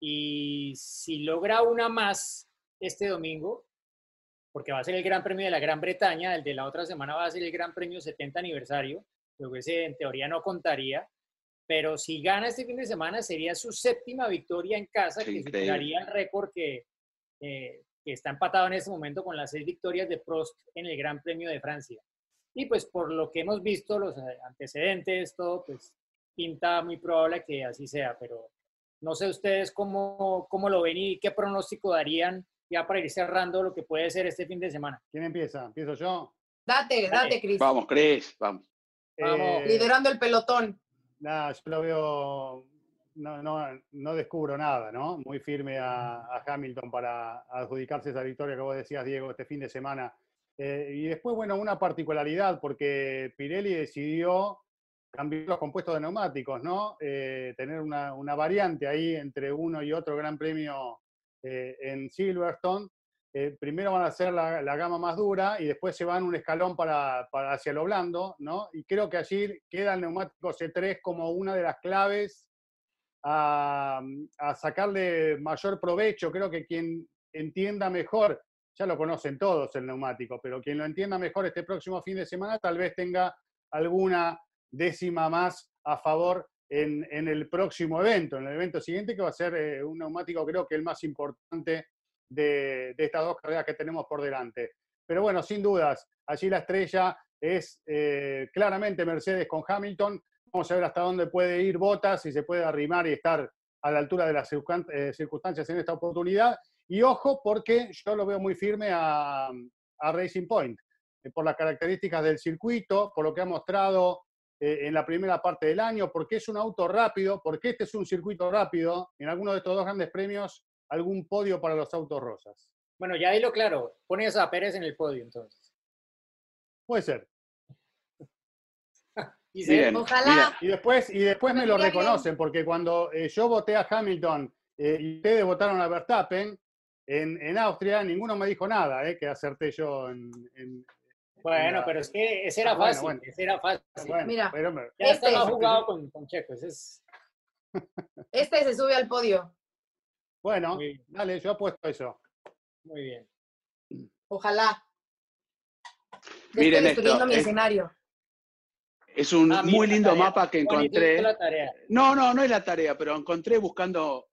y si logra una más este domingo, porque va a ser el Gran Premio de la Gran Bretaña, el de la otra semana va a ser el Gran Premio 70 aniversario, lo que ese en teoría no contaría, pero si gana este fin de semana sería su séptima victoria en casa, que superaría el récord que, eh, que está empatado en este momento con las seis victorias de Prost en el Gran Premio de Francia. Y pues por lo que hemos visto, los antecedentes, todo, pues pinta muy probable que así sea, pero no sé ustedes cómo, cómo lo ven y qué pronóstico darían ya para ir cerrando lo que puede ser este fin de semana. ¿Quién empieza? ¿Empiezo yo? Date, date, Cris. Vamos, Cris, vamos. Vamos. Eh, Liderando el pelotón. Nada, yo lo veo, no, no, no descubro nada, ¿no? Muy firme a, a Hamilton para adjudicarse esa victoria que vos decías, Diego, este fin de semana. Eh, y después, bueno, una particularidad, porque Pirelli decidió cambiar los compuestos de neumáticos, ¿no? Eh, tener una, una variante ahí entre uno y otro gran premio eh, en Silverstone. Eh, primero van a hacer la, gama más dura y después se van un escalón para, hacia lo blando, ¿no? Y creo que allí queda el neumático C3 como una de las claves a, sacarle mayor provecho. Creo que quien entienda mejor, ya lo conocen todos el neumático, pero quien lo entienda mejor este próximo fin de semana tal vez tenga alguna décima más a favor en, en, el próximo evento, en el evento siguiente, que va a ser eh, un neumático creo que el más importante de, estas dos carreras que tenemos por delante. Pero bueno, sin dudas, allí la estrella es eh, claramente Mercedes con Hamilton. Vamos a ver hasta dónde puede ir Botas, si se puede arrimar y estar a la altura de las eh, circunstancias en esta oportunidad. Y ojo, porque yo lo veo muy firme a, Racing Point, eh, por las características del circuito, por lo que ha mostrado en la primera parte del año, porque es un auto rápido, porque este es un circuito rápido. En alguno de estos dos grandes premios, algún podio para los autos rosas. Bueno, ya dilo claro, pones a Pérez en el podio entonces. Puede ser. y bien, Ojalá. Y después, y después me lo reconocen, porque cuando eh, yo voté a Hamilton eh, y ustedes votaron a Verstappen, en, en, Austria ninguno me dijo nada, eh, que acerté yo en, en, bueno, pero es que ese era fácil, bueno, bueno. ese era fácil. Bueno, Mira, pero, ya este está jugado con, con Checo. Ese es... Este se sube al podio. Bueno, dale, yo apuesto eso. Muy bien. Ojalá. Miren estoy esto. mi Es, escenario. es un Ah, muy lindo tarea. mapa que encontré. la tarea. No, no, no es la tarea, pero encontré buscando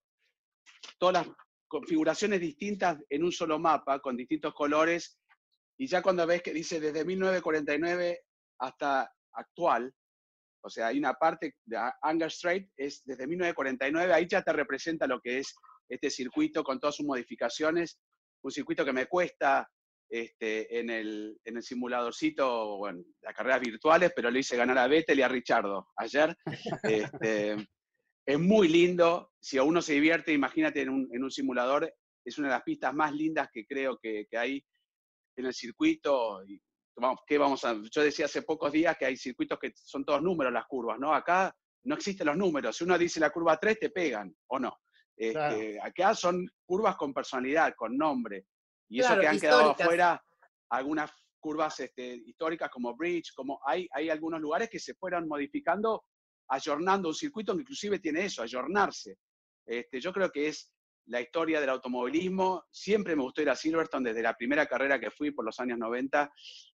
todas las configuraciones distintas en un solo mapa, con distintos colores, y ya cuando ves que dice desde 1949 hasta actual, o sea, hay una parte de Anger Strait, es desde 1949, ahí ya te representa lo que es este circuito con todas sus modificaciones, un circuito que me cuesta este, en, el, en el simuladorcito, bueno, las carreras virtuales, pero le hice ganar a Vettel y a Richardo ayer. Este, es muy lindo, si a uno se divierte, imagínate en un, en un simulador, es una de las pistas más lindas que creo que, que hay en el circuito. ¿qué vamos a, yo decía hace pocos días que hay circuitos que son todos números las curvas, ¿no? Acá no existen los números. Si uno dice la curva 3, te pegan, ¿o no? Este, claro. Acá son curvas con personalidad, con nombre. Y claro, eso que han históricas. quedado afuera, algunas curvas este, históricas como Bridge, como hay, hay algunos lugares que se fueron modificando, ayornando un circuito que inclusive tiene eso, ayornarse. Este, yo creo que es la historia del automovilismo. Siempre me gustó ir a Silverstone desde la primera carrera que fui por los años 90.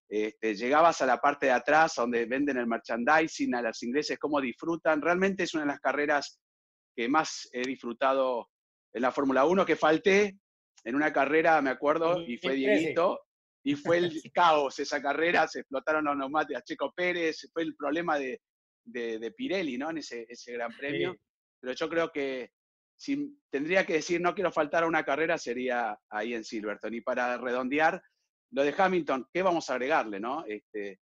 Este, llegabas a la parte de atrás donde venden el merchandising, a los ingleses cómo disfrutan. Realmente es una de las carreras que más he disfrutado en la Fórmula 1, que falté en una carrera, me acuerdo, y fue Dieguito, y fue el caos esa carrera, se explotaron los neumáticos, Checo Pérez, fue el problema de, de, de Pirelli, ¿no? En ese, ese gran premio. Sí. Pero yo creo que si tendría que decir no quiero faltar a una carrera, sería ahí en Silverstone. Y para redondear, lo de Hamilton, ¿qué vamos a agregarle, no? Este,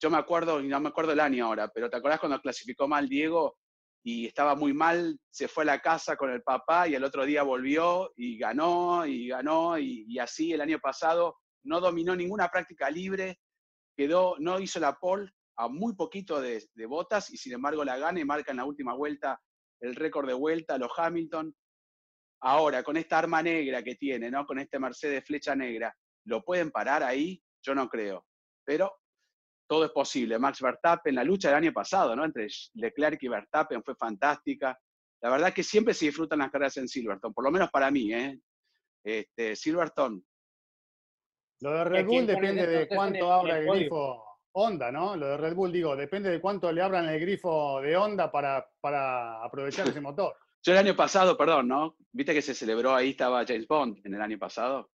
yo me acuerdo, y no me acuerdo el año ahora, pero ¿te acordás cuando clasificó mal Diego y estaba muy mal, se fue a la casa con el papá y el otro día volvió y ganó y ganó y, así el año pasado no dominó ninguna práctica libre, quedó, no hizo la pole a muy poquito de, botas y sin embargo la gana y marca en la última vuelta el récord de vuelta, los Hamilton. Ahora, con esta arma negra que tiene, ¿no? Con este Mercedes flecha negra, ¿lo pueden parar ahí? Yo no creo. Pero todo es posible. Max Verstappen, la lucha del año pasado, ¿no? Entre Leclerc y Verstappen fue fantástica. La verdad que siempre se disfrutan las carreras en Silverstone, por lo menos para mí, ¿eh? Este, Silverstone. Lo de Red Bull depende de cuánto abra el, grifo Honda, ¿no? Lo de Red Bull, digo, depende de cuánto le abran el grifo de Honda para, para aprovechar ese motor. Yo el año pasado, perdón, ¿no? Viste que se celebró, ahí estaba James Bond en el año pasado.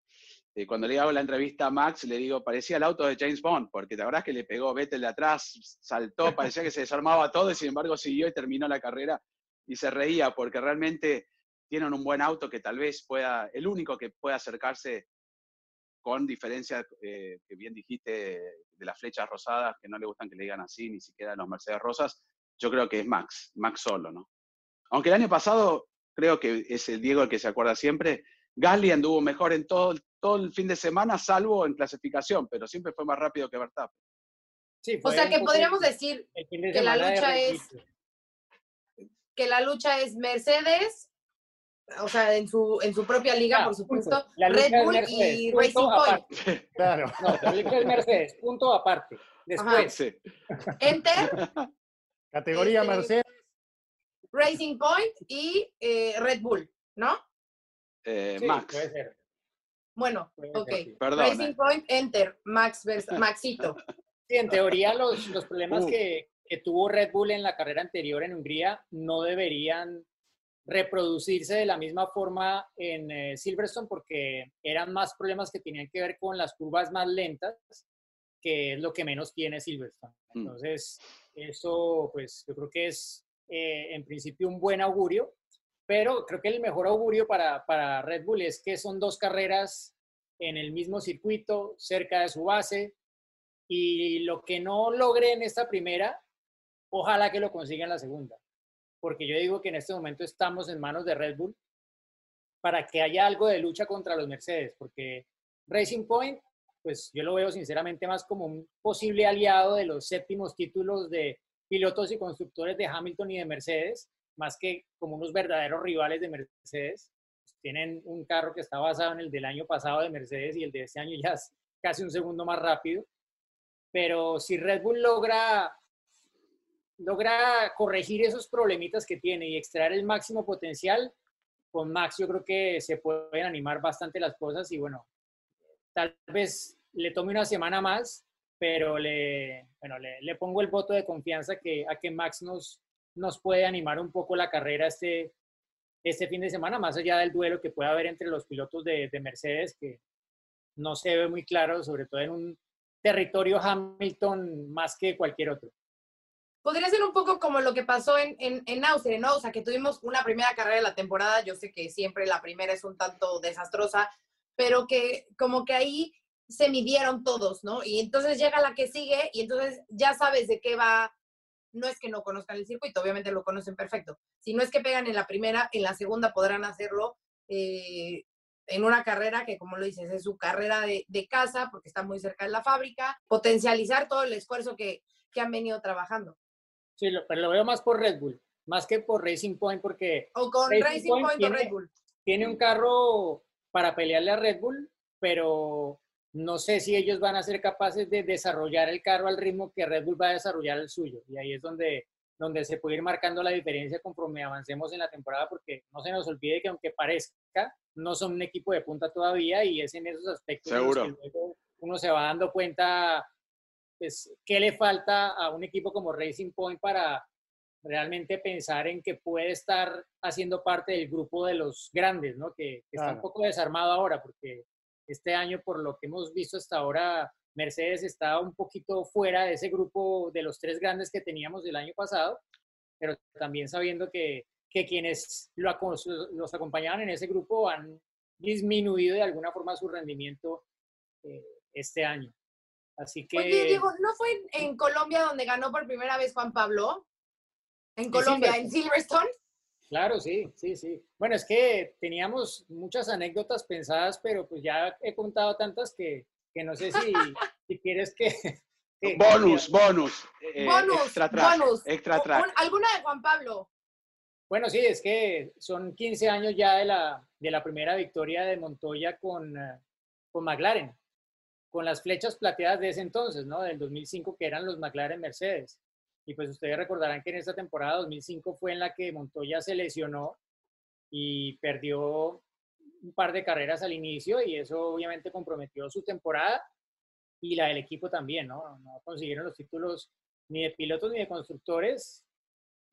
Eh, cuando le hago la entrevista a Max, le digo, parecía el auto de James Bond, porque la verdad es que le pegó Vettel de atrás, saltó, parecía que se desarmaba todo y sin embargo siguió y terminó la carrera y se reía porque realmente tienen un buen auto que tal vez pueda, el único que pueda acercarse con diferencia, eh, que bien dijiste, de las flechas rosadas, que no le gustan que le digan así, ni siquiera los Mercedes Rosas, yo creo que es Max, Max solo, ¿no? Aunque el año pasado, creo que es el Diego el que se acuerda siempre, Gasly anduvo mejor en todo, todo el fin de semana, salvo en clasificación, pero siempre fue más rápido que Verstappen. Sí, o sea que podríamos decir que la lucha es que la lucha es Mercedes, o sea, en su, en su propia liga, por supuesto, Red Bull y Racing Point. Claro. No, la lucha es Mercedes, punto aparte. Después. Enter. Categoría este, Mercedes. Racing Point y eh, Red Bull, ¿no? Eh, Max. Puede ser. Bueno, ok. Racing Point, Enter, Max Maxito. Sí, en teoría los, los problemas uh. que, que tuvo Red Bull en la carrera anterior en Hungría no deberían reproducirse de la misma forma en eh, Silverstone porque eran más problemas que tenían que ver con las curvas más lentas, que es lo que menos tiene Silverstone. Mm. Entonces, eso pues yo creo que es eh, en principio un buen augurio, pero creo que el mejor augurio para, para Red Bull es que son dos carreras en el mismo circuito, cerca de su base, y lo que no logre en esta primera, ojalá que lo consiga en la segunda porque yo digo que en este momento estamos en manos de Red Bull para que haya algo de lucha contra los Mercedes, porque Racing Point, pues yo lo veo sinceramente más como un posible aliado de los séptimos títulos de pilotos y constructores de Hamilton y de Mercedes, más que como unos verdaderos rivales de Mercedes. tienen un carro que está basado en el del año pasado de Mercedes y el de este año ya es casi un segundo más rápido. Pero si Red Bull logra logra corregir esos problemitas que tiene y extraer el máximo potencial, con Max yo creo que se pueden animar bastante las cosas y bueno, tal vez le tome una semana más, pero le, bueno, le, pongo el voto de confianza que, a que Max nos, nos puede animar un poco la carrera este, este fin de semana, más allá del duelo que pueda haber entre los pilotos de, de Mercedes, que no se ve muy claro, sobre todo en un territorio Hamilton más que cualquier otro podría ser un poco como lo que pasó en, en, en Austria, ¿no? O sea, que tuvimos una primera carrera de la temporada, yo sé que siempre la primera es un tanto desastrosa, pero que como que ahí se midieron todos, ¿no? Y entonces llega la que sigue y entonces ya sabes de qué va. No es que no conozcan el circuito, obviamente lo conocen perfecto. Si no es que pegan en la primera, en la segunda podrán hacerlo eh, en una carrera que, como lo dices, es su carrera de, de, casa porque está muy cerca de la fábrica, potencializar todo el esfuerzo que, que han venido trabajando. Sí, pero lo veo más por Red Bull, más que por Racing Point, porque. O con Racing, Point, tiene, o Red Bull. Tiene un carro para pelearle a Red Bull, pero no sé si ellos van a ser capaces de desarrollar el carro al ritmo que Red Bull va a desarrollar el suyo. Y ahí es donde, donde se puede ir marcando la diferencia conforme avancemos en la temporada, porque no se nos olvide que aunque parezca, no son un equipo de punta todavía y es en esos aspectos que uno se va dando cuenta pues, ¿qué le falta a un equipo como Racing Point para realmente pensar en que puede estar haciendo parte del grupo de los grandes, ¿no? Que, está un poco desarmado ahora, porque este año, por lo que hemos visto hasta ahora, Mercedes está un poquito fuera de ese grupo de los tres grandes que teníamos el año pasado, pero también sabiendo que, que quienes lo, los acompañaban en ese grupo han disminuido de alguna forma su rendimiento eh, este año. Así que... Oye, Diego, ¿no fue en, Colombia donde ganó por primera vez Juan Pablo? En Colombia, en Silverstone. Claro, sí, sí, sí. Bueno, es que teníamos muchas anécdotas pensadas, pero pues ya he contado tantas que, que no sé si, si quieres que... bonus, bonus. Eh, bonus, extra track, bonus. Extra track. ¿Alguna de Juan Pablo? Bueno, sí, es que son 15 años ya de la, de la primera victoria de Montoya con, eh, con McLaren con las flechas plateadas de ese entonces, ¿no? Del 2005, que eran los McLaren Mercedes. Y pues ustedes recordarán que en esta temporada 2005 fue en la que Montoya se lesionó y perdió un par de carreras al inicio y eso obviamente comprometió su temporada y la del equipo también, ¿no? No consiguieron los títulos ni de pilotos ni de constructores.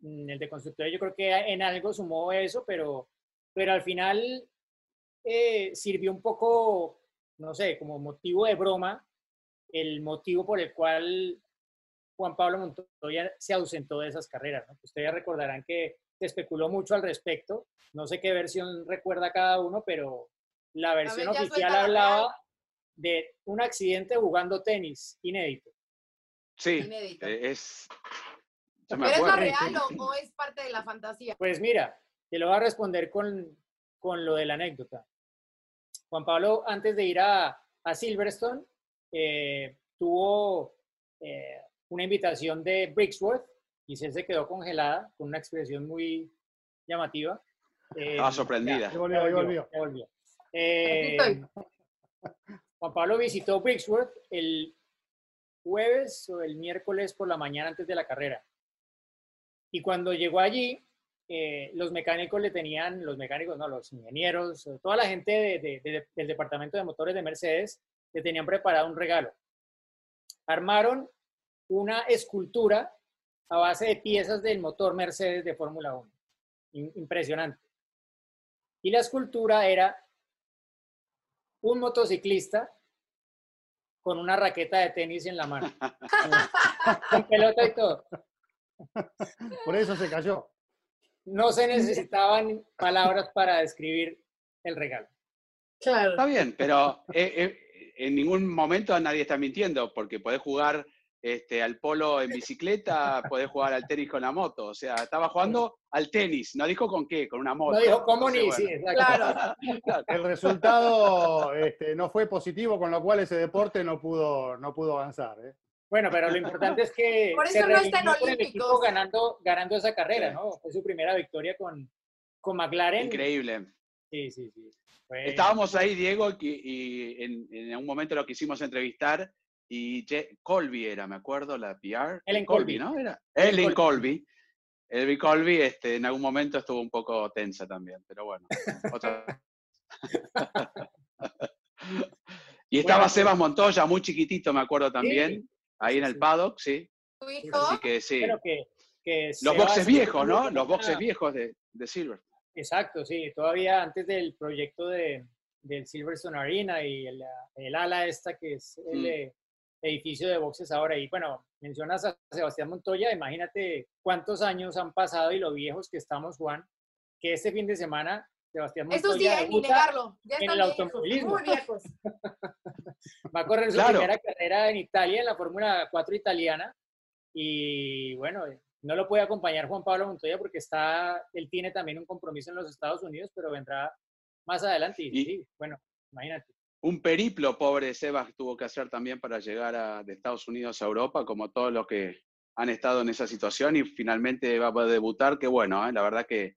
Mm, El de constructores yo creo que en algo sumó eso, pero, pero al final eh, sirvió un poco, no sé, como motivo de broma, el motivo por el cual Juan Pablo Montoya se ausentó de esas carreras. ¿no? Ustedes recordarán que se especuló mucho al respecto. No sé qué versión recuerda cada uno, pero la versión ver, oficial hablaba de un accidente jugando tenis inédito. Sí, Inédito. eh, es. Yo me ¿Pero es lo real o, o es parte de la fantasía? Pues mira, te lo voy a responder con, con lo de la anécdota. Juan Pablo, antes de ir a, a Silverstone, eh, tuvo eh, una invitación de Brixworth y se se quedó congelada con una expresión muy llamativa. Eh, Estaba sorprendida. Ahí volvió, volvió. volvió. Eh. Juan Pablo visitó Brixworth el jueves o el miércoles por la mañana antes de la carrera. Y cuando llegó allí, eh, los mecánicos le tenían, los mecánicos, no, los ingenieros, toda la gente de- de- de- del departamento de motores de Mercedes, le tenían preparado un regalo. Armaron una escultura a base de piezas del motor Mercedes de Fórmula 1. In- impresionante. Y la escultura era un motociclista con una raqueta de tenis en la mano. con pelota y todo. Por eso se cayó. No se necesitaban palabras para describir el regalo. Claro. Está bien, pero eh, eh, en ningún momento nadie está mintiendo, porque podés jugar este, al polo en bicicleta, podés jugar al tenis con la moto. O sea, estaba jugando al tenis, no dijo con qué, con una moto. No dijo cómo ni, sí, bueno. exacto. Claro. El resultado este, no fue positivo, con lo cual ese deporte no pudo, no pudo avanzar. ¿eh? Bueno, pero lo importante es que Por se eso no está en redimió con el equipo Olímpicos. ganando, ganando esa carrera, Sí. ¿no? Fue su primera victoria con, con McLaren. Increíble. Sí, sí, sí. Fue- Estábamos ahí, Diego, y, y en, en un momento lo quisimos entrevistar y Je- Colby era, me acuerdo, la PR. Ellen Colby. ¿no? Era Ellen Ellen Colby. Elvi Colby este, en algún momento estuvo un poco tensa también, pero bueno. otra- y estaba Bueno, Sebas Montoya, muy chiquitito, me acuerdo también, ahí en el sí. paddock, sí. Tu hijo, Así que sí. Pero que, que Los boxes viejos, ¿no? Los boxes viejos de, de Silver. Exacto, sí. Todavía antes del proyecto de, del Silverstone Arena y el, el ala esta que es el Mm. Edificio de boxes ahora. Y bueno, mencionas a Sebastián Montoya, imagínate cuántos años han pasado y lo viejos que estamos, Juan, que este fin de semana Sebastián eso sí, Montoya hay negarlo. Ya en el viejos, automovilismo. muy viejos. va a correr su Claro. primera carrera en Italia, en la Fórmula 4 italiana. Y bueno, no lo puede acompañar Juan Pablo Montoya porque está, él tiene también un compromiso en los Estados Unidos, pero vendrá más adelante. Y, Y- sí, bueno, imagínate. Un periplo, pobre Sebas, tuvo que hacer también para llegar de Estados Unidos a Europa, como todos los que han estado en esa situación y finalmente va a debutar, que bueno, ¿eh? la verdad que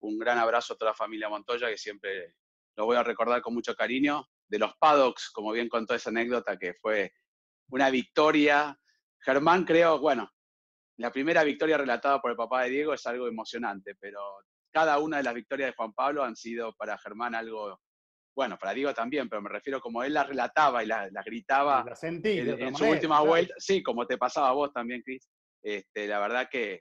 un gran abrazo a toda la familia Montoya, que siempre lo voy a recordar con mucho cariño, de los paddocks, como bien contó esa anécdota, que fue una victoria. Germán, creo, bueno, la primera victoria relatada por el papá de Diego es algo emocionante, pero cada una de las victorias de Juan Pablo han sido para Germán algo bueno, para Diego también, pero me refiero como él las relataba y las las gritaba La sentí. en, en su última claro. vuelta, sí, como te pasaba a vos también, Cris. Este, la verdad que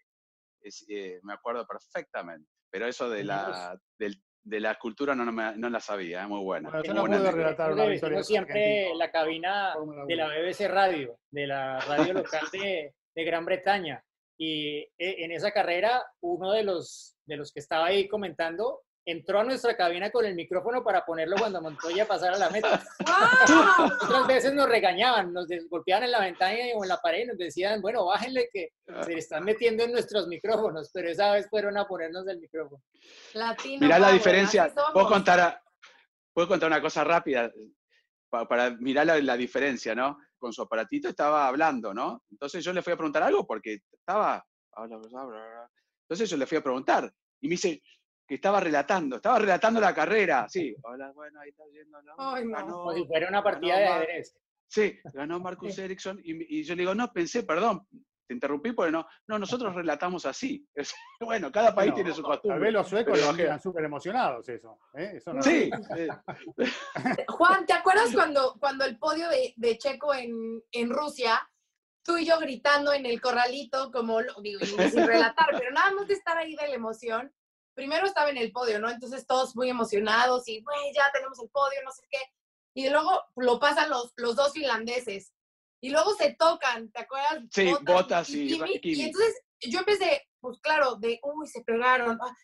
es, eh, me acuerdo perfectamente, pero eso de la, del- de la escultura no, no, me- no la sabía, es muy buena. Bueno, yo muy no buena pude relatar una victoria siempre la cabina de la. BBC Radio, de la radio local de, de Gran Bretaña. Y eh, en esa carrera, uno de los, de los que estaba ahí comentando entró a nuestra cabina con el micrófono para ponerlo cuando Montoya pasara la meta. ¡Wow! Otras veces nos regañaban, nos golpeaban en la ventana o en la pared y nos decían, bueno, bájenle que se están metiendo en nuestros micrófonos, pero esa vez fueron a ponernos el micrófono. Latino Mirá la diferencia. Puedo contar, a- puedo contar una cosa rápida pa- para, mirar la, la diferencia, ¿no? Con su aparatito estaba hablando, ¿no? Entonces yo le fui a preguntar algo porque estaba... Entonces yo le fui a preguntar y me dice que estaba relatando, estaba relatando la carrera. Sí, hola, bueno, ahí está yendo. ¿no? Ay, no. Ganó, Como si fuera una partida de ajedrez. Sí, ganó Marcus Ericsson y, y yo le digo, no, pensé, perdón, te interrumpí porque no, no, nosotros relatamos así. Es- bueno, cada país Bueno, tiene su Tal costumbre. vez los suecos Pero lo que- quedan súper emocionados eso. ¿eh? Eso no- Sí, Juan, ¿te acuerdas cuando, cuando el podio de, de Checo en, en Rusia, tú y yo gritando en el corralito, como, lo- digo, y sin relatar, pero nada más de estar ahí de la emoción? Primero estaba en el podio, ¿no? Entonces todos muy emocionados y, güey, ya tenemos el podio, no sé qué. Y luego lo pasan los, los dos finlandeses. Y luego se tocan, ¿te acuerdas? Sí, Bottas y Kimi. Kimi. Y entonces yo empecé, pues claro, de, uy, se pegaron. ah,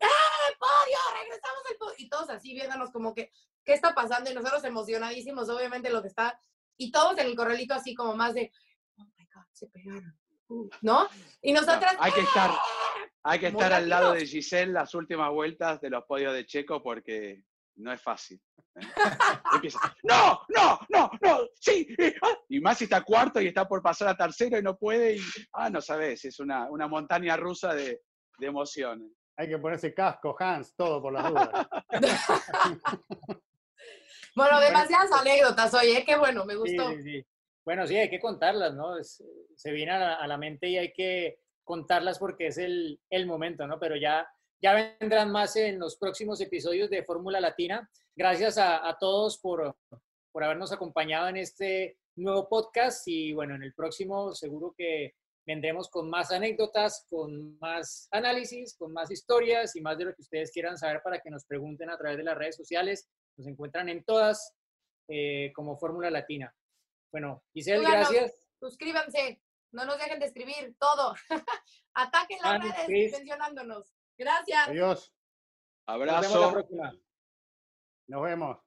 ¡Ah, el podio! ¡Regresamos al podio! Y todos así viéndonos como que, ¿qué está pasando? Y nosotros emocionadísimos, obviamente, lo que está. Y todos en el corralito así como más de, oh my God, se pegaron. Uh", ¿No? Y nosotras. hay que estar, hay que estar al lado de. Giselle las últimas vueltas de los podios de Checo porque no es fácil. ¿eh? Empieza, no, no, no, no, sí, eh, ah", y más si está cuarto y está por pasar a tercero y no puede, y, ah, no sabes, es una, una montaña rusa de, de emociones. Hay que ponerse casco, Hans, todo por las dudas. Bueno, demasiadas anécdotas, oye, qué bueno, me Sí, gustó. sí, sí. Bueno, sí, hay que contarlas, ¿no? Es- se viene a la, a la mente y hay que contarlas porque es el, el momento, ¿no? Pero ya, ya vendrán más en los próximos episodios de Fórmula Latina. Gracias a, a todos por, por habernos acompañado en este nuevo podcast y bueno, en el próximo seguro que vendremos con más anécdotas, con más análisis, con más historias y más de lo que ustedes quieran saber para que nos pregunten a través de las redes sociales. Nos encuentran en todas eh, como Fórmula Latina. Bueno, Giselle, Síganos, gracias. Suscríbanse, no nos dejen de escribir, todo. Ataquen las redes Chris. mencionándonos. Gracias. Adiós. Nos vemos la Abrazo. próxima. Nos vemos.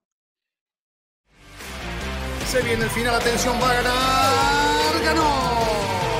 Se viene el final, atención, va a ganar. ¡Ganó!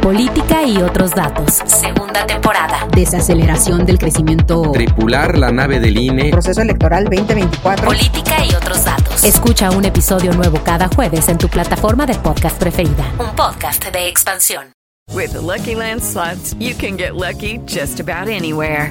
Política y otros datos. Segunda temporada. Desaceleración del crecimiento. Tripular la nave del INE. Proceso electoral 2024. Política y otros datos. Escucha un episodio nuevo cada jueves en tu plataforma de podcast preferida. Un podcast de expansión. With the Lucky Land slots, you can get lucky just about anywhere.